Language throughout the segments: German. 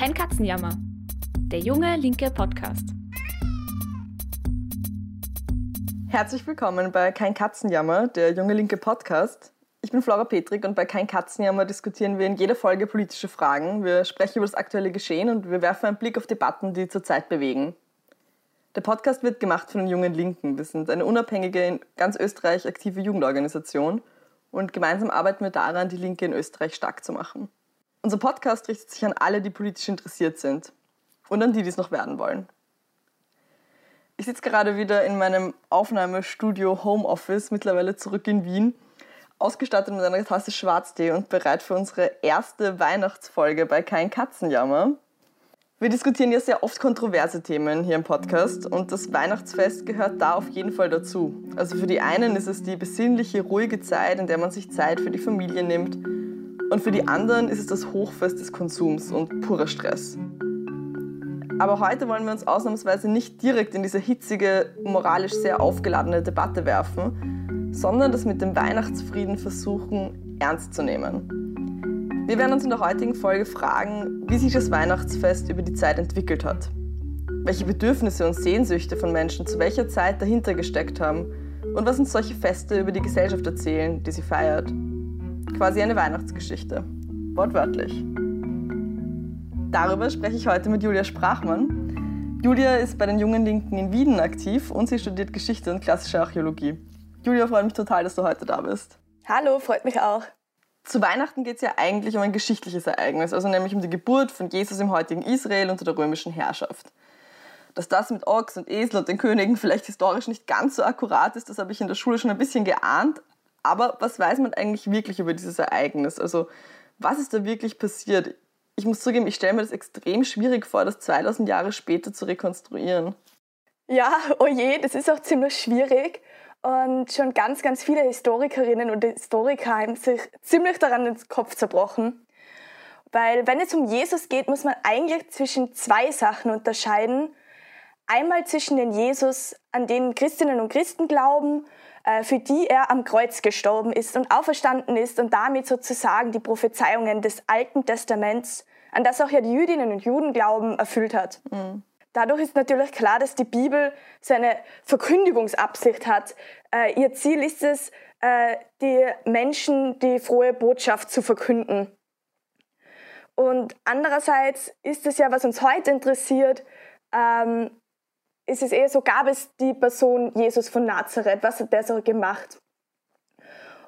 Kein Katzenjammer. Der junge linke Podcast. Herzlich willkommen bei Kein Katzenjammer, der junge linke Podcast. Ich bin Flora Petrik und bei Kein Katzenjammer diskutieren wir in jeder Folge politische Fragen. Wir sprechen über das aktuelle Geschehen und wir werfen einen Blick auf Debatten, die zurzeit bewegen. Der Podcast wird gemacht von den Jungen Linken. Wir sind eine unabhängige, in ganz Österreich aktive Jugendorganisation und gemeinsam arbeiten wir daran, die Linke in Österreich stark zu machen. Unser Podcast richtet sich an alle, die politisch interessiert sind und an die, die es noch werden wollen. Ich sitze gerade wieder in meinem Aufnahmestudio Homeoffice, mittlerweile zurück in Wien, ausgestattet mit einer Tasse Schwarztee und bereit für unsere erste Weihnachtsfolge bei Kein Katzenjammer. Wir diskutieren ja sehr oft kontroverse Themen hier im Podcast und das Weihnachtsfest gehört da auf jeden Fall dazu. Also für die einen ist es die besinnliche, ruhige Zeit, in der man sich Zeit für die Familie nimmt und für die anderen ist es das Hochfest des Konsums und purer Stress. Aber heute wollen wir uns ausnahmsweise nicht direkt in diese hitzige, moralisch sehr aufgeladene Debatte werfen, sondern das mit dem Weihnachtsfrieden versuchen ernst zu nehmen. Wir werden uns in der heutigen Folge fragen, wie sich das Weihnachtsfest über die Zeit entwickelt hat. Welche Bedürfnisse und Sehnsüchte von Menschen zu welcher Zeit dahinter gesteckt haben und was uns solche Feste über die Gesellschaft erzählen, die sie feiert. Quasi eine Weihnachtsgeschichte. Wortwörtlich. Darüber spreche ich heute mit Julia Sprachmann. Julia ist bei den Jungen Linken in Wien aktiv und sie studiert Geschichte und klassische Archäologie. Julia, freut mich total, dass du heute da bist. Hallo, freut mich auch. Zu Weihnachten geht es ja eigentlich um ein geschichtliches Ereignis, also nämlich um die Geburt von Jesus im heutigen Israel unter der römischen Herrschaft. Dass das mit Ochs und Esel und den Königen vielleicht historisch nicht ganz so akkurat ist, das habe ich in der Schule schon ein bisschen geahnt. Aber was weiß man eigentlich wirklich über dieses Ereignis? Also was ist da wirklich passiert? Ich muss zugeben, ich stelle mir das extrem schwierig vor, das 2000 Jahre später zu rekonstruieren. Ja, oh je, das ist auch ziemlich schwierig. Und schon ganz, ganz viele Historikerinnen und Historiker haben sich ziemlich daran den Kopf zerbrochen. Weil wenn es um Jesus geht, muss man eigentlich zwischen zwei Sachen unterscheiden. Einmal zwischen den Jesus, an den Christinnen und Christen glauben, für die er am Kreuz gestorben ist und auferstanden ist und damit sozusagen die Prophezeiungen des Alten Testaments, an das auch ja die Jüdinnen und Juden glauben, erfüllt hat. Mhm. Dadurch ist natürlich klar, dass die Bibel seine Verkündigungsabsicht hat. Äh, ihr Ziel ist es, äh, die Menschen die frohe Botschaft zu verkünden. Und andererseits ist es ja, was uns heute interessiert, ähm, ist es eher so, gab es die Person Jesus von Nazareth, was hat der so gemacht?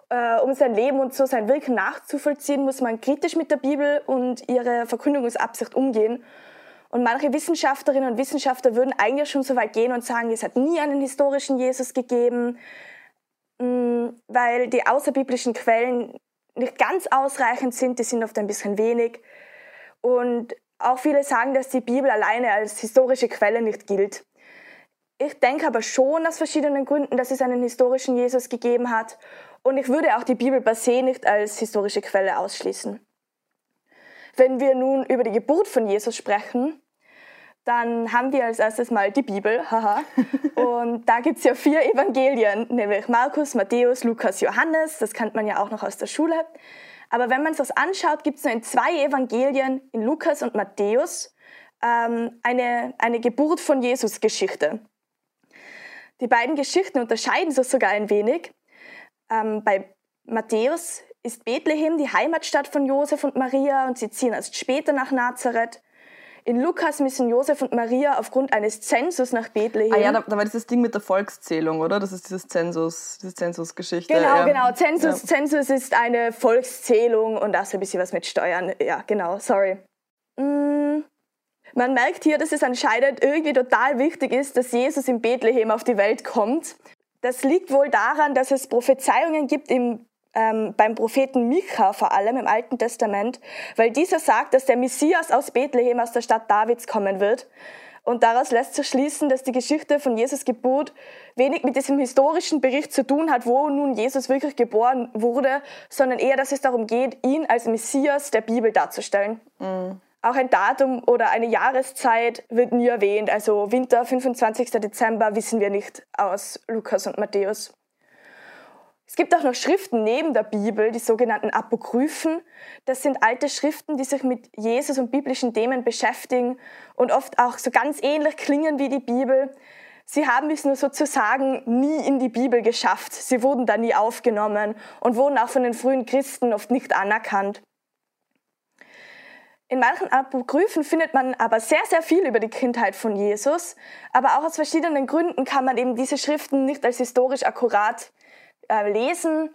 Äh, um sein Leben und so sein Wirken nachzuvollziehen, muss man kritisch mit der Bibel und ihrer Verkündigungsabsicht umgehen und manche Wissenschaftlerinnen und Wissenschaftler würden eigentlich schon so weit gehen und sagen, es hat nie einen historischen Jesus gegeben, mm, weil die außerbiblischen Quellen nicht ganz ausreichend sind, die sind oft ein bisschen wenig. Und auch viele sagen, dass die Bibel alleine als historische Quelle nicht gilt. Ich denke aber schon aus verschiedenen Gründen, dass es einen historischen Jesus gegeben hat. Und ich würde auch die Bibel per se nicht als historische Quelle ausschließen. Wenn wir nun über die Geburt von Jesus sprechen, dann haben wir als erstes mal die Bibel, haha. Und da gibt es ja vier Evangelien, nämlich Markus, Matthäus, Lukas, Johannes. Das kennt man ja auch noch aus der Schule. Aber wenn man sich das anschaut, gibt es nur in zwei Evangelien, in Lukas und Matthäus, ähm, eine, eine Geburt von Jesus Geschichte. Die beiden Geschichten unterscheiden sich sogar ein wenig. Ähm, bei Matthäus ist Bethlehem die Heimatstadt von Josef und Maria und sie ziehen erst später nach Nazareth. In Lukas müssen Josef und Maria aufgrund eines Zensus nach Bethlehem. Ah ja, da, da war dieses Ding mit der Volkszählung, oder? Das ist dieses Zensus, diese Zensusgeschichte. Genau, ja. genau. Zensus, ja. Zensus ist eine Volkszählung und auch so ein bisschen was mit Steuern. Ja, genau, sorry. Mm. Man merkt hier, dass es anscheinend irgendwie total wichtig ist, dass Jesus in Bethlehem auf die Welt kommt. Das liegt wohl daran, dass es Prophezeiungen gibt im ähm, beim Propheten Micha vor allem im Alten Testament, weil dieser sagt, dass der Messias aus Bethlehem, aus der Stadt Davids kommen wird. Und daraus lässt sich schließen, dass die Geschichte von Jesus Geburt wenig mit diesem historischen Bericht zu tun hat, wo nun Jesus wirklich geboren wurde, sondern eher, dass es darum geht, ihn als Messias der Bibel darzustellen. Mhm. Auch ein Datum oder eine Jahreszeit wird nie erwähnt. Also Winter, 25. Dezember, wissen wir nicht aus Lukas und Matthäus. Es gibt auch noch Schriften neben der Bibel, die sogenannten Apokryphen. Das sind alte Schriften, die sich mit Jesus und biblischen Themen beschäftigen und oft auch so ganz ähnlich klingen wie die Bibel. Sie haben es nur sozusagen nie in die Bibel geschafft. Sie wurden da nie aufgenommen und wurden auch von den frühen Christen oft nicht anerkannt. In manchen Apokryphen findet man aber sehr, sehr viel über die Kindheit von Jesus. Aber auch aus verschiedenen Gründen kann man eben diese Schriften nicht als historisch akkurat äh, lesen.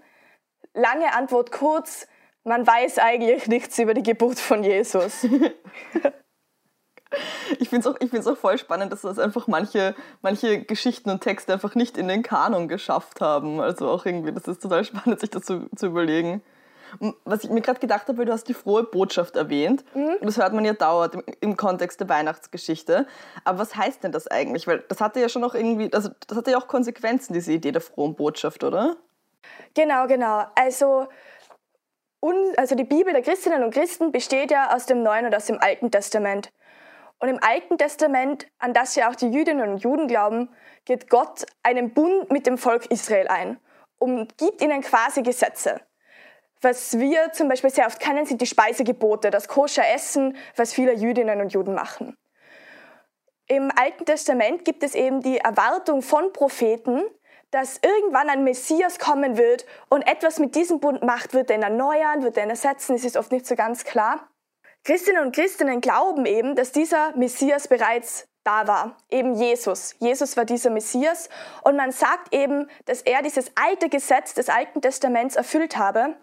Lange Antwort kurz, man weiß eigentlich nichts über die Geburt von Jesus. ich finde es auch, auch voll spannend, dass das einfach manche, manche Geschichten und Texte einfach nicht in den Kanon geschafft haben. Also auch irgendwie, das ist total spannend, sich das zu, zu überlegen. Was ich mir gerade gedacht habe, du hast die frohe Botschaft erwähnt. Mhm. Das hört man ja dauernd im, im, Kontext der Weihnachtsgeschichte. Aber was heißt denn das eigentlich? Weil das hatte ja schon noch irgendwie, also das hatte ja auch Konsequenzen, diese Idee der frohen Botschaft, oder? Genau, genau. Also, un, also die Bibel der Christinnen und Christen besteht ja aus dem Neuen und aus dem Alten Testament. Und im Alten Testament, an das ja auch die Jüdinnen und Juden glauben, geht Gott einen Bund mit dem Volk Israel ein und gibt ihnen quasi Gesetze. Was wir zum Beispiel sehr oft kennen, sind die Speisegebote, das koscher Essen, was viele Jüdinnen und Juden machen. Im Alten Testament gibt es eben die Erwartung von Propheten, dass irgendwann ein Messias kommen wird und etwas mit diesem Bund macht, wird er erneuern, wird er ersetzen, es ist oft nicht so ganz klar. Christinnen und Christinnen glauben eben, dass dieser Messias bereits da war, eben Jesus. Jesus war dieser Messias und man sagt eben, dass er dieses alte Gesetz des Alten Testaments erfüllt habe.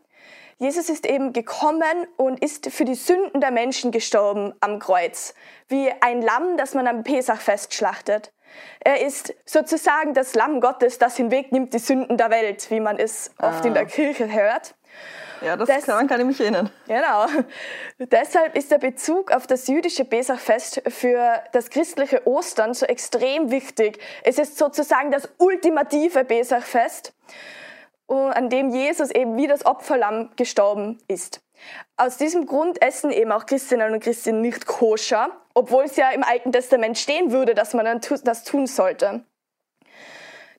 Jesus ist eben gekommen und ist für die Sünden der Menschen gestorben am Kreuz, wie ein Lamm, das man am Pesachfest schlachtet. Er ist sozusagen das Lamm Gottes, das hinwegnimmt die Sünden der Welt, wie man es oft in der ah. Kirche hört. Ja, das Des kann, kann ich mich erinnern. Genau. Deshalb ist der Bezug auf das jüdische Pesachfest für das christliche Ostern so extrem wichtig. Es ist sozusagen das ultimative Pesachfest, an dem Jesus eben wie das Opferlamm gestorben ist. Aus diesem Grund essen eben auch Christinnen und Christen nicht koscher, obwohl es ja im Alten Testament stehen würde, dass man das tun sollte.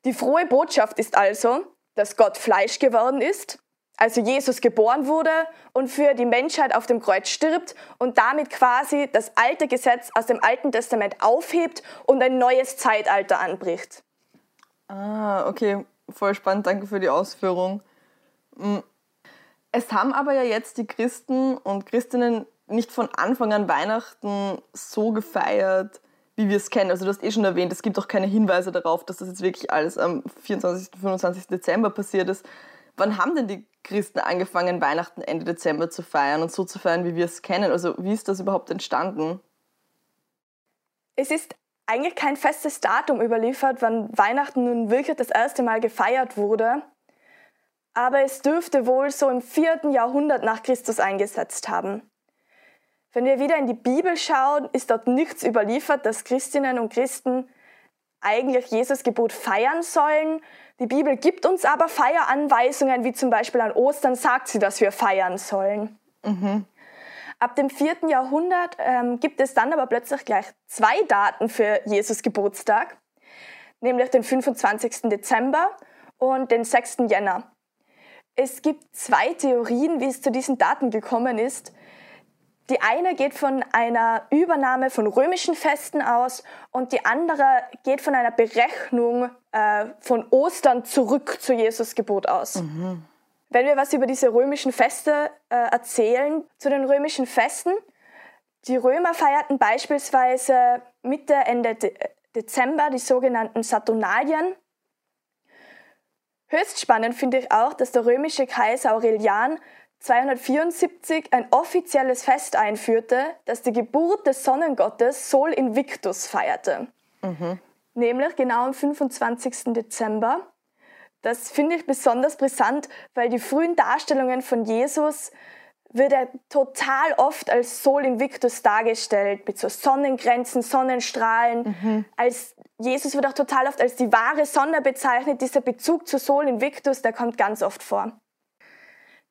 Die frohe Botschaft ist also, dass Gott Fleisch geworden ist, also Jesus geboren wurde und für die Menschheit auf dem Kreuz stirbt und damit quasi das alte Gesetz aus dem Alten Testament aufhebt und ein neues Zeitalter anbricht. Ah, okay, voll spannend, danke für die Ausführung. Hm. Es haben aber ja jetzt die Christen und Christinnen nicht von Anfang an Weihnachten so gefeiert, wie wir es kennen. Also du hast eh schon erwähnt, es gibt auch keine Hinweise darauf, dass das jetzt wirklich alles am 24. 25. Dezember passiert ist. Wann haben denn die Christen angefangen, Weihnachten Ende Dezember zu feiern und so zu feiern, wie wir es kennen? Also wie ist das überhaupt entstanden? Es ist eigentlich kein festes Datum überliefert, wann Weihnachten nun wirklich das erste Mal gefeiert wurde. Aber es dürfte wohl so im vierten Jahrhundert nach Christus eingesetzt haben. Wenn wir wieder in die Bibel schauen, ist dort nichts überliefert, dass Christinnen und Christen eigentlich Jesus Gebot feiern sollen. Die Bibel gibt uns aber Feieranweisungen, wie zum Beispiel an Ostern sagt sie, dass wir feiern sollen. Mhm. Ab dem vierten Jahrhundert ähm, gibt es dann aber plötzlich gleich zwei Daten für Jesus Geburtstag, nämlich den 25. Dezember und den 6. Jänner. Es gibt zwei Theorien, wie es zu diesen Daten gekommen ist. Die eine geht von einer Übernahme von römischen Festen aus und die andere geht von einer Berechnung äh, von Ostern zurück zu Jesus Geburt aus. Mhm. Wenn wir was über diese römischen Feste äh, erzählen, zu den römischen Festen, die Römer feierten beispielsweise Mitte, Ende De Dezember die sogenannten Saturnalien. Höchst spannend finde ich auch, dass der römische Kaiser Aurelian 274 ein offizielles Fest einführte, das die Geburt des Sonnengottes Sol Invictus feierte. Mhm. Nämlich genau am 25. Dezember. Das finde ich besonders brisant, weil die frühen Darstellungen von Jesus wird er total oft als Sol Invictus dargestellt, mit so Sonnengrenzen, Sonnenstrahlen. Mhm. Als Jesus wird auch total oft als die wahre Sonne bezeichnet. Dieser Bezug zu Sol Invictus, der kommt ganz oft vor.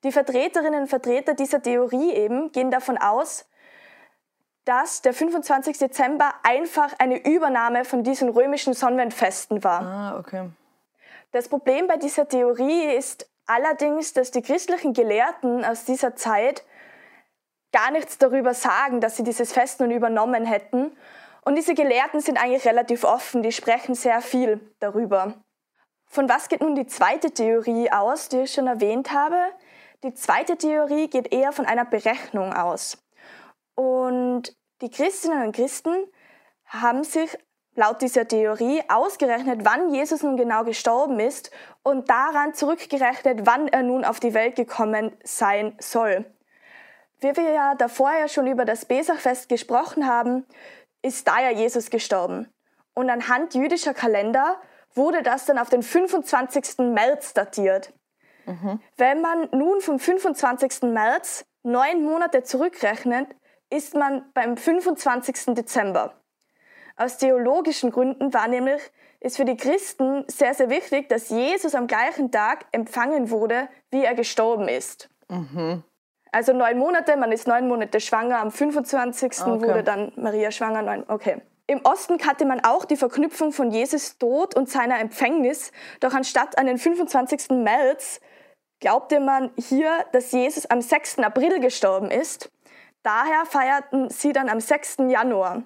Die Vertreterinnen und Vertreter dieser Theorie eben gehen davon aus, dass der 25. Dezember einfach eine Übernahme von diesen römischen Sonnenfesten war. Ah, okay. Das Problem bei dieser Theorie ist, Allerdings, dass die christlichen Gelehrten aus dieser Zeit gar nichts darüber sagen, dass sie dieses Fest nun übernommen hätten. Und diese Gelehrten sind eigentlich relativ offen, die sprechen sehr viel darüber. Von was geht nun die zweite Theorie aus, die ich schon erwähnt habe? Die zweite Theorie geht eher von einer Berechnung aus. Und die Christinnen und Christen haben sich laut dieser Theorie ausgerechnet, wann Jesus nun genau gestorben ist und daran zurückgerechnet, wann er nun auf die Welt gekommen sein soll. Wie wir ja davor ja schon über das Pesachfest gesprochen haben, ist da ja Jesus gestorben. Und anhand jüdischer Kalender wurde das dann auf den 25. März datiert. Mhm. Wenn man nun vom 25. März neun Monate zurückrechnet, ist man beim 25. Dezember. Aus theologischen Gründen war nämlich, ist für die Christen sehr, sehr wichtig, dass Jesus am gleichen Tag empfangen wurde, wie er gestorben ist. Mhm. Also neun Monate, man ist neun Monate schwanger, am 25. Okay. wurde dann Maria schwanger. Neun, okay. Im Osten hatte man auch die Verknüpfung von Jesus Tod und seiner Empfängnis, doch anstatt an den 25. März glaubte man hier, dass Jesus am 6. April gestorben ist. Daher feierten sie dann am 6. Januar.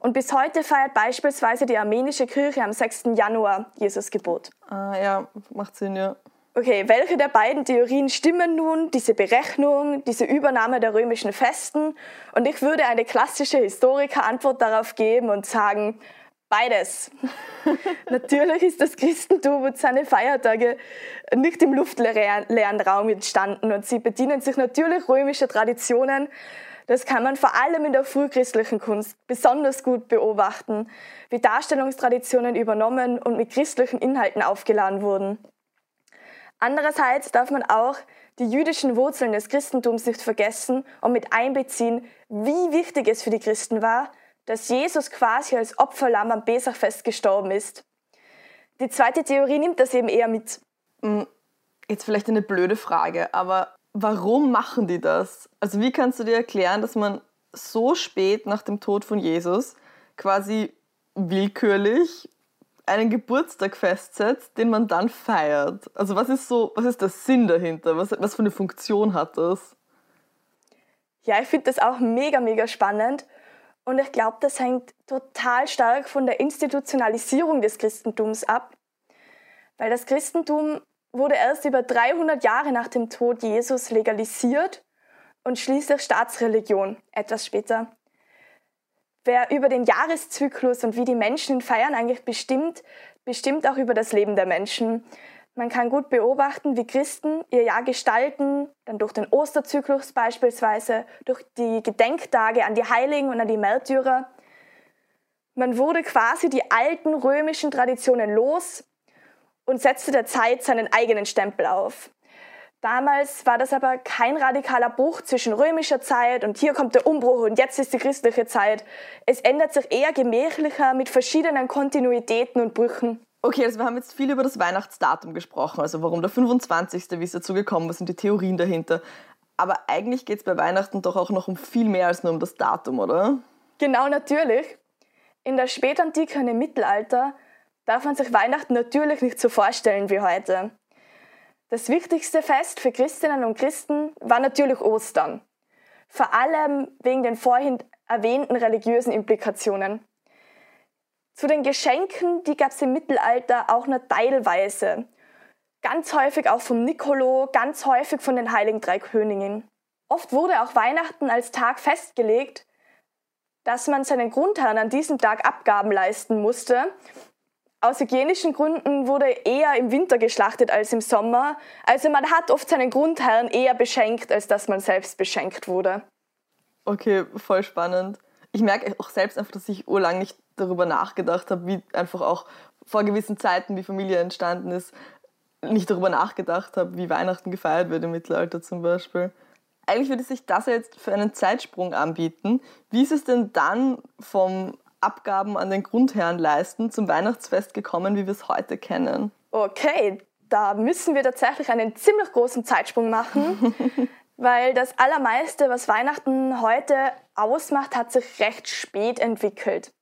Und bis heute feiert beispielsweise die armenische Kirche am 6. Januar Jesus Gebot. Ah ja, macht Sinn, ja. Okay, welche der beiden Theorien stimmen nun? Diese Berechnung, diese Übernahme der römischen Festen? Und ich würde eine klassische Historikerantwort darauf geben und sagen, beides. Natürlich ist das Christentum und seine Feiertage nicht im luftleeren Raum entstanden und sie bedienen sich natürlich römischer Traditionen, das kann man vor allem in der frühchristlichen Kunst besonders gut beobachten, wie Darstellungstraditionen übernommen und mit christlichen Inhalten aufgeladen wurden. Andererseits darf man auch die jüdischen Wurzeln des Christentums nicht vergessen und mit einbeziehen, wie wichtig es für die Christen war, dass Jesus quasi als Opferlamm am Pesachfest gestorben ist. Die zweite Theorie nimmt das eben eher mit. Hm, jetzt vielleicht eine blöde Frage, aber warum machen die das? Also wie kannst du dir erklären, dass man so spät nach dem Tod von Jesus quasi willkürlich einen Geburtstag festsetzt, den man dann feiert? Also was ist so, was ist der Sinn dahinter? Was, was für eine Funktion hat das? Ja, ich finde das auch mega, mega spannend. Und ich glaube, das hängt total stark von der Institutionalisierung des Christentums ab. Weil das Christentum wurde erst über 300 Jahre nach dem Tod Jesus legalisiert und schließlich Staatsreligion etwas später. Wer über den Jahreszyklus und wie die Menschen ihn feiern eigentlich bestimmt, bestimmt auch über das Leben der Menschen. Man kann gut beobachten, wie Christen ihr Jahr gestalten, dann durch den Osterzyklus beispielsweise, durch die Gedenktage an die Heiligen und an die Märtyrer. Man wurde quasi die alten römischen Traditionen los und setzte der Zeit seinen eigenen Stempel auf. Damals war das aber kein radikaler Bruch zwischen römischer Zeit und hier kommt der Umbruch und jetzt ist die christliche Zeit. Es ändert sich eher gemächlicher mit verschiedenen Kontinuitäten und Brüchen. Okay, also wir haben jetzt viel über das Weihnachtsdatum gesprochen, also warum der 25., wie es dazu gekommen ist und die Theorien dahinter. Aber eigentlich geht es bei Weihnachten doch auch noch um viel mehr als nur um das Datum, oder? Genau, natürlich. In der Spätantike und im Mittelalter darf man sich Weihnachten natürlich nicht so vorstellen wie heute. Das wichtigste Fest für Christinnen und Christen war natürlich Ostern. Vor allem wegen den vorhin erwähnten religiösen Implikationen. Zu den Geschenken, die gab es im Mittelalter auch nur teilweise. Ganz häufig auch vom Nicolo, ganz häufig von den Heiligen Drei Königinnen. Oft wurde auch Weihnachten als Tag festgelegt, dass man seinen Grundherrn an diesem Tag Abgaben leisten musste aus hygienischen Gründen wurde eher im Winter geschlachtet als im Sommer. Also man hat oft seinen Grundherrn eher beschenkt, als dass man selbst beschenkt wurde. Okay, voll spannend. Ich merke auch selbst einfach, dass ich urlang nicht darüber nachgedacht habe, wie einfach auch vor gewissen Zeiten, wie Familie entstanden ist, nicht darüber nachgedacht habe, wie Weihnachten gefeiert wird im Mittelalter zum Beispiel. Eigentlich würde sich das jetzt für einen Zeitsprung anbieten. Wie ist es denn dann vom Abgaben an den Grundherrn leisten, zum Weihnachtsfest gekommen, wie wir es heute kennen. Okay, da müssen wir tatsächlich einen ziemlich großen Zeitsprung machen, weil das Allermeiste, was Weihnachten heute ausmacht, hat sich recht spät entwickelt.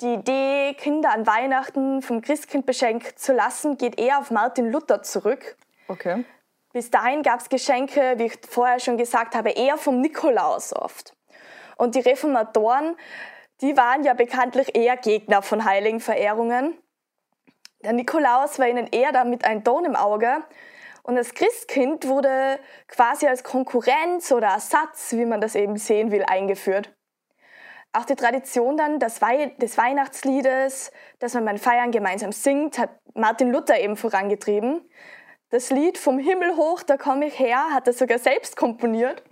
Die Idee, Kinder an Weihnachten vom Christkind beschenkt zu lassen, geht eher auf Martin Luther zurück. Okay. Bis dahin gab es Geschenke, wie ich vorher schon gesagt habe, eher vom Nikolaus oft. Und die Reformatoren, die waren ja bekanntlich eher Gegner von Heiligenverehrungen. Der Nikolaus war ihnen eher damit ein Dorn im Auge. Und das Christkind wurde quasi als Konkurrenz oder Ersatz, wie man das eben sehen will, eingeführt. Auch die Tradition dann des, Weihnachtsliedes, das man beim Feiern gemeinsam singt, hat Martin Luther eben vorangetrieben. Das Lied Vom Himmel hoch, da komme ich her, hat er sogar selbst komponiert.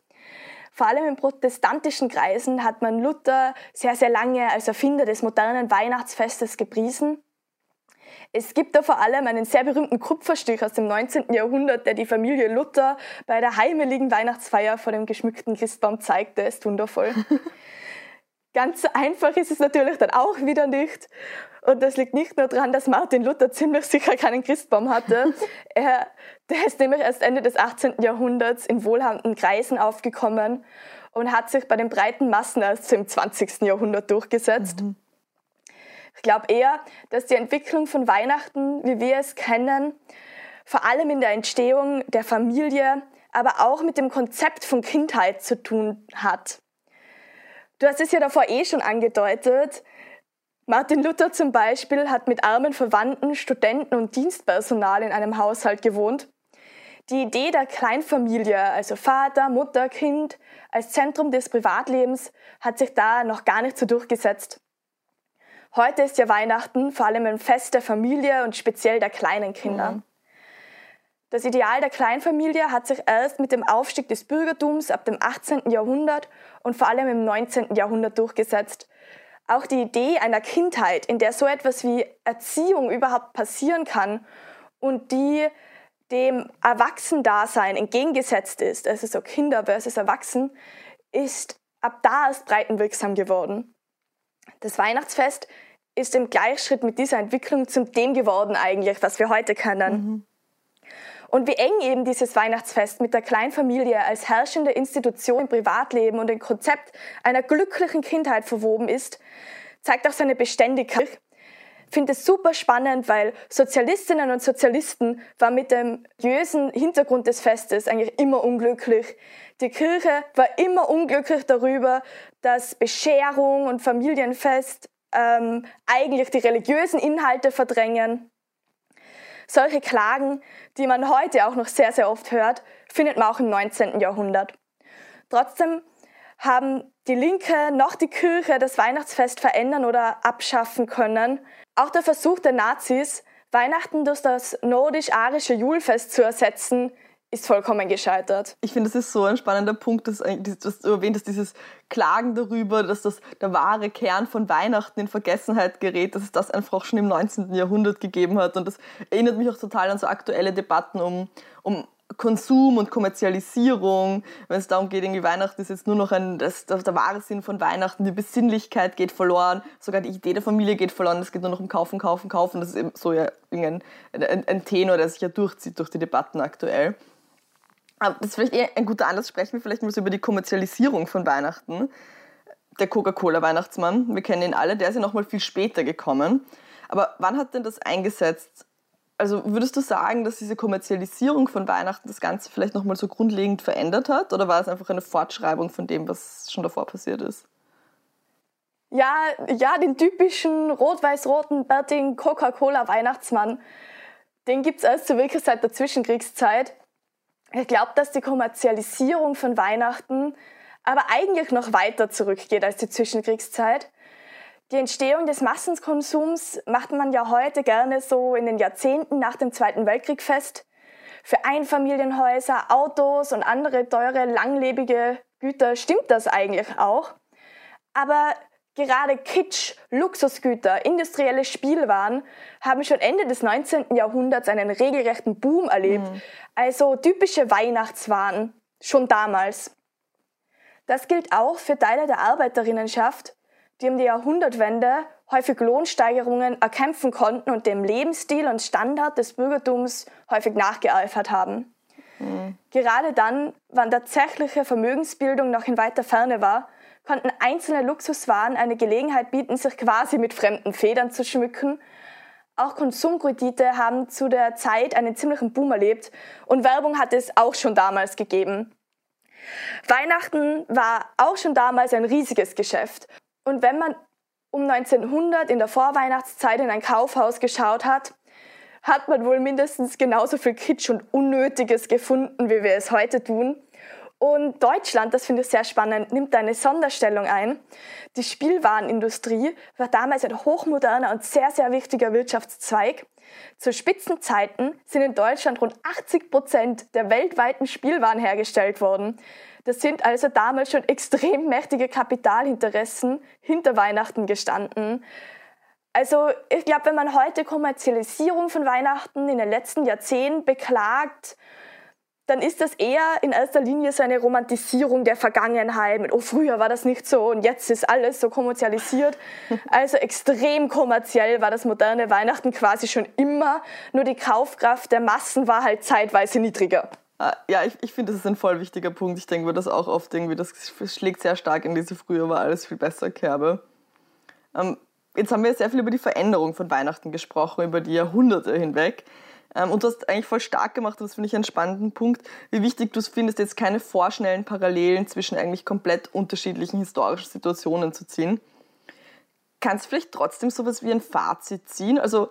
Vor allem in protestantischen Kreisen hat man Luther sehr, sehr lange als Erfinder des modernen Weihnachtsfestes gepriesen. Es gibt da vor allem einen sehr berühmten Kupferstich aus dem 19. Jahrhundert, der die Familie Luther bei der heimeligen Weihnachtsfeier vor dem geschmückten Christbaum zeigte. Ist wundervoll. Ganz einfach ist es natürlich dann auch wieder nicht. Und das liegt nicht nur daran, dass Martin Luther ziemlich sicher keinen Christbaum hatte. er, der ist nämlich erst Ende des 18. Jahrhunderts in wohlhabenden Kreisen aufgekommen und hat sich bei den breiten Massen erst im 20. Jahrhundert durchgesetzt. Mhm. Ich glaube eher, dass die Entwicklung von Weihnachten, wie wir es kennen, vor allem in der Entstehung der Familie, aber auch mit dem Konzept von Kindheit zu tun hat. Du hast es ja davor eh schon angedeutet. Martin Luther zum Beispiel hat mit armen Verwandten, Studenten und Dienstpersonal in einem Haushalt gewohnt. Die Idee der Kleinfamilie, also Vater, Mutter, Kind, als Zentrum des Privatlebens, hat sich da noch gar nicht so durchgesetzt. Heute ist ja Weihnachten vor allem ein Fest der Familie und speziell der kleinen Kinder. Mhm. Das Ideal der Kleinfamilie hat sich erst mit dem Aufstieg des Bürgertums ab dem 18. Jahrhundert und vor allem im 19. Jahrhundert durchgesetzt. Auch die Idee einer Kindheit, in der so etwas wie Erziehung überhaupt passieren kann und die dem Erwachsendasein entgegengesetzt ist, also so Kinder versus Erwachsen, ist ab da erst breitenwirksam geworden. Das Weihnachtsfest ist im Gleichschritt mit dieser Entwicklung zum dem geworden eigentlich, was wir heute kennen. Mhm. Und wie eng eben dieses Weihnachtsfest mit der Kleinfamilie als herrschende Institution im Privatleben und im Konzept einer glücklichen Kindheit verwoben ist, zeigt auch seine Beständigkeit. Ich finde es super spannend, weil Sozialistinnen und Sozialisten waren mit dem religiösen Hintergrund des Festes eigentlich immer unglücklich. Die Kirche war immer unglücklich darüber, dass Bescherung und Familienfest ähm, eigentlich die religiösen Inhalte verdrängen. Solche Klagen, die man heute auch noch sehr, sehr oft hört, findet man auch im 19. Jahrhundert. Trotzdem haben die Linke noch die Kirche das Weihnachtsfest verändern oder abschaffen können. Auch der Versuch der Nazis, Weihnachten durch das nordisch-arische Julfest zu ersetzen, ist vollkommen gescheitert. Ich finde, das ist so ein spannender Punkt, dass, dass du erwähnt hast, dieses Klagen darüber, dass das der wahre Kern von Weihnachten in Vergessenheit gerät, dass es das einfach schon im 19. Jahrhundert gegeben hat. Und das erinnert mich auch total an so aktuelle Debatten um, um Konsum und Kommerzialisierung, wenn es darum geht, irgendwie Weihnachten ist jetzt nur noch ein, das, der, der wahre Sinn von Weihnachten, die Besinnlichkeit geht verloren, sogar die Idee der Familie geht verloren, es geht nur noch um Kaufen, Kaufen, Kaufen. Das ist eben so ja ein, ein, ein Tenor, der sich ja durchzieht durch die Debatten aktuell. Aber das ist vielleicht eher ein guter Anlass, sprechen wir vielleicht mal über die Kommerzialisierung von Weihnachten. Der Coca-Cola-Weihnachtsmann, wir kennen ihn alle, der ist ja noch mal viel später gekommen. Aber wann hat denn das eingesetzt? Also würdest du sagen, dass diese Kommerzialisierung von Weihnachten das Ganze vielleicht noch mal so grundlegend verändert hat? Oder war es einfach eine Fortschreibung von dem, was schon davor passiert ist? Ja, ja, den typischen rot-weiß-roten, bärtigen Coca-Cola-Weihnachtsmann, den gibt es erst so wirklich seit der Zwischenkriegszeit. Ich glaube, dass die Kommerzialisierung von Weihnachten aber eigentlich noch weiter zurückgeht als die Zwischenkriegszeit. Die Entstehung des Massenkonsums macht man ja heute gerne so in den Jahrzehnten nach dem Zweiten Weltkrieg fest. Für Einfamilienhäuser, Autos und andere teure, langlebige Güter stimmt das eigentlich auch. Aber Gerade Kitsch, Luxusgüter, industrielle Spielwaren haben schon Ende des 19. Jahrhunderts einen regelrechten Boom erlebt. Mhm. Also typische Weihnachtswaren, schon damals. Das gilt auch für Teile der Arbeiterinnenschaft, die um die Jahrhundertwende häufig Lohnsteigerungen erkämpfen konnten und dem Lebensstil und Standard des Bürgertums häufig nachgeeifert haben. Mhm. Gerade dann, wann tatsächliche Vermögensbildung noch in weiter Ferne war, konnten einzelne Luxuswaren eine Gelegenheit bieten, sich quasi mit fremden Federn zu schmücken. Auch Konsumkredite haben zu der Zeit einen ziemlichen Boom erlebt und Werbung hat es auch schon damals gegeben. Weihnachten war auch schon damals ein riesiges Geschäft. Und wenn man um 1900 in der Vorweihnachtszeit in ein Kaufhaus geschaut hat, hat man wohl mindestens genauso viel Kitsch und Unnötiges gefunden, wie wir es heute tun. Und Deutschland, das finde ich sehr spannend, nimmt eine Sonderstellung ein. Die Spielwarenindustrie war damals ein hochmoderner und sehr, sehr wichtiger Wirtschaftszweig. Zu Spitzenzeiten sind in Deutschland rund 80 Prozent der weltweiten Spielwaren hergestellt worden. Das sind also damals schon extrem mächtige Kapitalinteressen hinter Weihnachten gestanden. Also ich glaube, wenn man heute Kommerzialisierung von Weihnachten in den letzten Jahrzehnten beklagt, dann ist das eher in erster Linie so eine Romantisierung der Vergangenheit. Mit, oh, früher war das nicht so und jetzt ist alles so kommerzialisiert. Also extrem kommerziell war das moderne Weihnachten quasi schon immer. Nur die Kaufkraft der Massen war halt zeitweise niedriger. Ah, ja, ich, ich finde, das ist ein voll wichtiger Punkt. Ich denke mir das auch oft irgendwie, das schlägt sehr stark in diese früher war alles viel besser Kerbe. Ähm, jetzt haben wir sehr viel über die Veränderung von Weihnachten gesprochen, über die Jahrhunderte hinweg. Ähm, und du hast eigentlich voll stark gemacht, und das finde ich einen spannenden Punkt, wie wichtig du es findest, jetzt keine vorschnellen Parallelen zwischen eigentlich komplett unterschiedlichen historischen Situationen zu ziehen. Kannst du vielleicht trotzdem sowas wie ein Fazit ziehen? Also,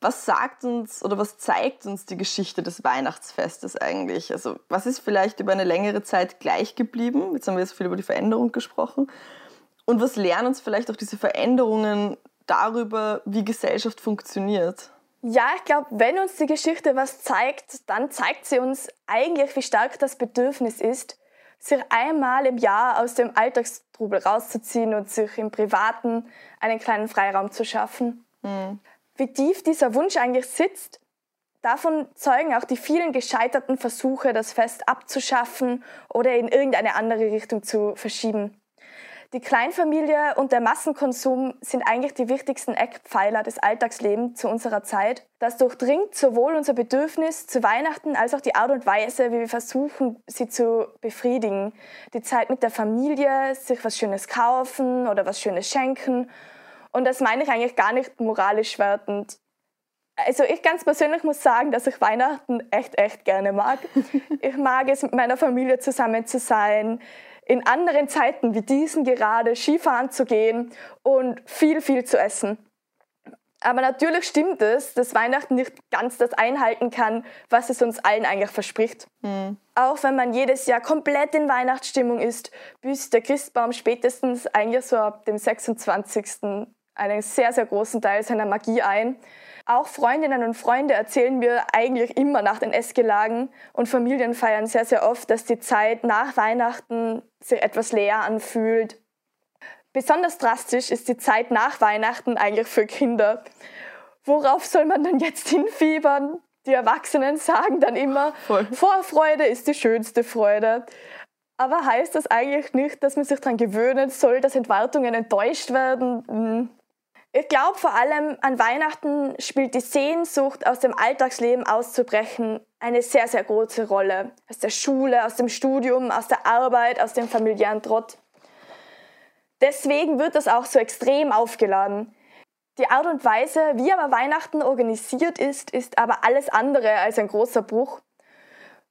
was sagt uns oder was zeigt uns die Geschichte des Weihnachtsfestes eigentlich? Also, was ist vielleicht über eine längere Zeit gleich geblieben? Jetzt haben wir jetzt viel über die Veränderung gesprochen. Und was lernen uns vielleicht auch diese Veränderungen darüber, wie Gesellschaft funktioniert? Ja, ich glaube, wenn uns die Geschichte was zeigt, dann zeigt sie uns eigentlich, wie stark das Bedürfnis ist, sich einmal im Jahr aus dem Alltagstrubel rauszuziehen und sich im Privaten einen kleinen Freiraum zu schaffen. Mhm. Wie tief dieser Wunsch eigentlich sitzt, davon zeugen auch die vielen gescheiterten Versuche, das Fest abzuschaffen oder in irgendeine andere Richtung zu verschieben. Die Kleinfamilie und der Massenkonsum sind eigentlich die wichtigsten Eckpfeiler des Alltagslebens zu unserer Zeit. Das durchdringt sowohl unser Bedürfnis zu Weihnachten als auch die Art und Weise, wie wir versuchen, sie zu befriedigen. Die Zeit mit der Familie, sich was Schönes kaufen oder was Schönes schenken. Und das meine ich eigentlich gar nicht moralisch wertend. Also ich ganz persönlich muss sagen, dass ich Weihnachten echt, echt gerne mag. Ich mag es, mit meiner Familie zusammen zu sein, in anderen Zeiten wie diesen gerade Skifahren zu gehen und viel, viel zu essen. Aber natürlich stimmt es, dass Weihnachten nicht ganz das einhalten kann, was es uns allen eigentlich verspricht. Mhm. Auch wenn man jedes Jahr komplett in Weihnachtsstimmung ist, büßt der Christbaum spätestens eigentlich so ab dem 26. einen sehr, sehr großen Teil seiner Magie ein. Auch Freundinnen und Freunde erzählen mir eigentlich immer nach den Essgelagen und Familien feiern sehr, sehr oft, dass die Zeit nach Weihnachten sich etwas leer anfühlt. Besonders drastisch ist die Zeit nach Weihnachten eigentlich für Kinder. Worauf soll man denn jetzt hinfiebern? Die Erwachsenen sagen dann immer, Voll. Vorfreude ist die schönste Freude. Aber heißt das eigentlich nicht, dass man sich daran gewöhnen soll, dass Entwartungen enttäuscht werden? Hm. Ich glaube vor allem an Weihnachten spielt die Sehnsucht, aus dem Alltagsleben auszubrechen, eine sehr, sehr große Rolle. Aus der Schule, aus dem Studium, aus der Arbeit, aus dem familiären Trott. Deswegen wird das auch so extrem aufgeladen. Die Art und Weise, wie aber Weihnachten organisiert ist, ist aber alles andere als ein großer Bruch.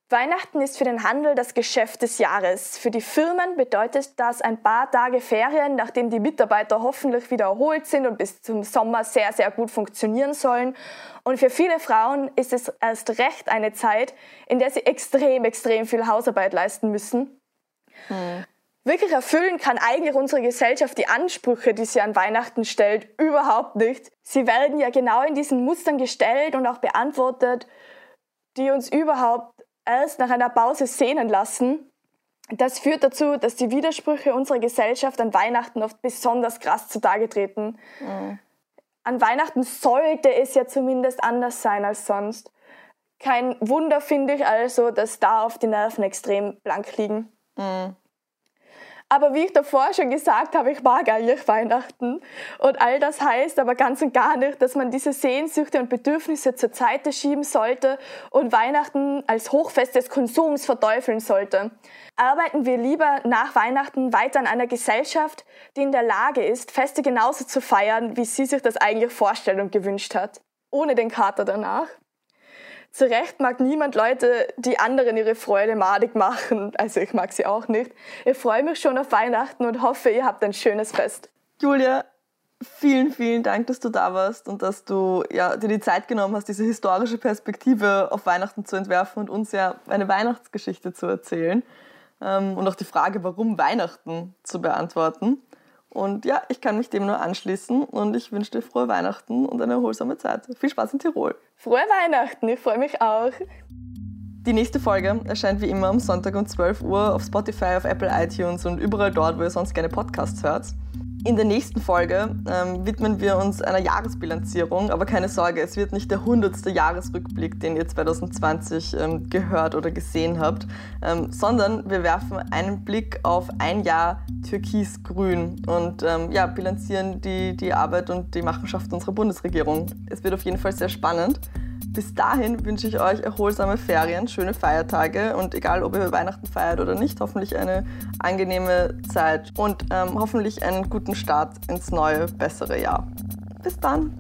Weihnachten ist für den Handel das Geschäft des Jahres. Für die Firmen bedeutet das ein paar Tage Ferien, nachdem die Mitarbeiter hoffentlich wieder erholt sind und bis zum Sommer sehr, sehr gut funktionieren sollen. Und für viele Frauen ist es erst recht eine Zeit, in der sie extrem, extrem viel Hausarbeit leisten müssen. Hm. Wirklich erfüllen kann eigentlich unsere Gesellschaft die Ansprüche, die sie an Weihnachten stellt, überhaupt nicht. Sie werden ja genau in diesen Mustern gestellt und auch beantwortet, die uns überhaupt erst nach einer Pause sehnen lassen. Das führt dazu, dass die Widersprüche unserer Gesellschaft an Weihnachten oft besonders krass zutage treten. Mhm. An Weihnachten sollte es ja zumindest anders sein als sonst. Kein Wunder finde ich also, dass da auf die Nerven extrem blank liegen. Mhm. Aber wie ich davor schon gesagt habe, ich mag eigentlich Weihnachten. Und all das heißt aber ganz und gar nicht, dass man diese Sehnsüchte und Bedürfnisse zur Seite schieben sollte und Weihnachten als Hochfest des Konsums verteufeln sollte. Arbeiten wir lieber nach Weihnachten weiter an einer Gesellschaft, die in der Lage ist, Feste genauso zu feiern, wie sie sich das eigentlich vorstellt und gewünscht hat. ohne den Kater danach. Zu Recht mag niemand Leute, die anderen ihre Freude madig machen. Also ich mag sie auch nicht. Ich freue mich schon auf Weihnachten und hoffe, ihr habt ein schönes Fest. Julia, vielen, vielen Dank, dass du da warst und dass du ja, dir die Zeit genommen hast, diese historische Perspektive auf Weihnachten zu entwerfen und uns ja eine Weihnachtsgeschichte zu erzählen ähm, und auch die Frage, warum Weihnachten zu beantworten. Und ja, ich kann mich dem nur anschließen und ich wünsche dir frohe Weihnachten und eine erholsame Zeit. Viel Spaß in Tirol. Frohe Weihnachten, ich freue mich auch. Die nächste Folge erscheint wie immer am Sonntag um 12 Uhr auf Spotify, auf Apple iTunes und überall dort, wo ihr sonst gerne Podcasts hört. In der nächsten Folge ähm, widmen wir uns einer Jahresbilanzierung, aber keine Sorge, es wird nicht der hundertste Jahresrückblick, den ihr 2020 ähm, gehört oder gesehen habt, ähm, sondern wir werfen einen Blick auf ein Jahr Türkis-Grün und ähm, ja, bilanzieren die, die Arbeit und die Machenschaft unserer Bundesregierung. Es wird auf jeden Fall sehr spannend. Bis dahin wünsche ich euch erholsame Ferien, schöne Feiertage und egal, ob ihr Weihnachten feiert oder nicht, hoffentlich eine angenehme Zeit und ähm, hoffentlich einen guten Start ins neue, bessere Jahr. Bis dann!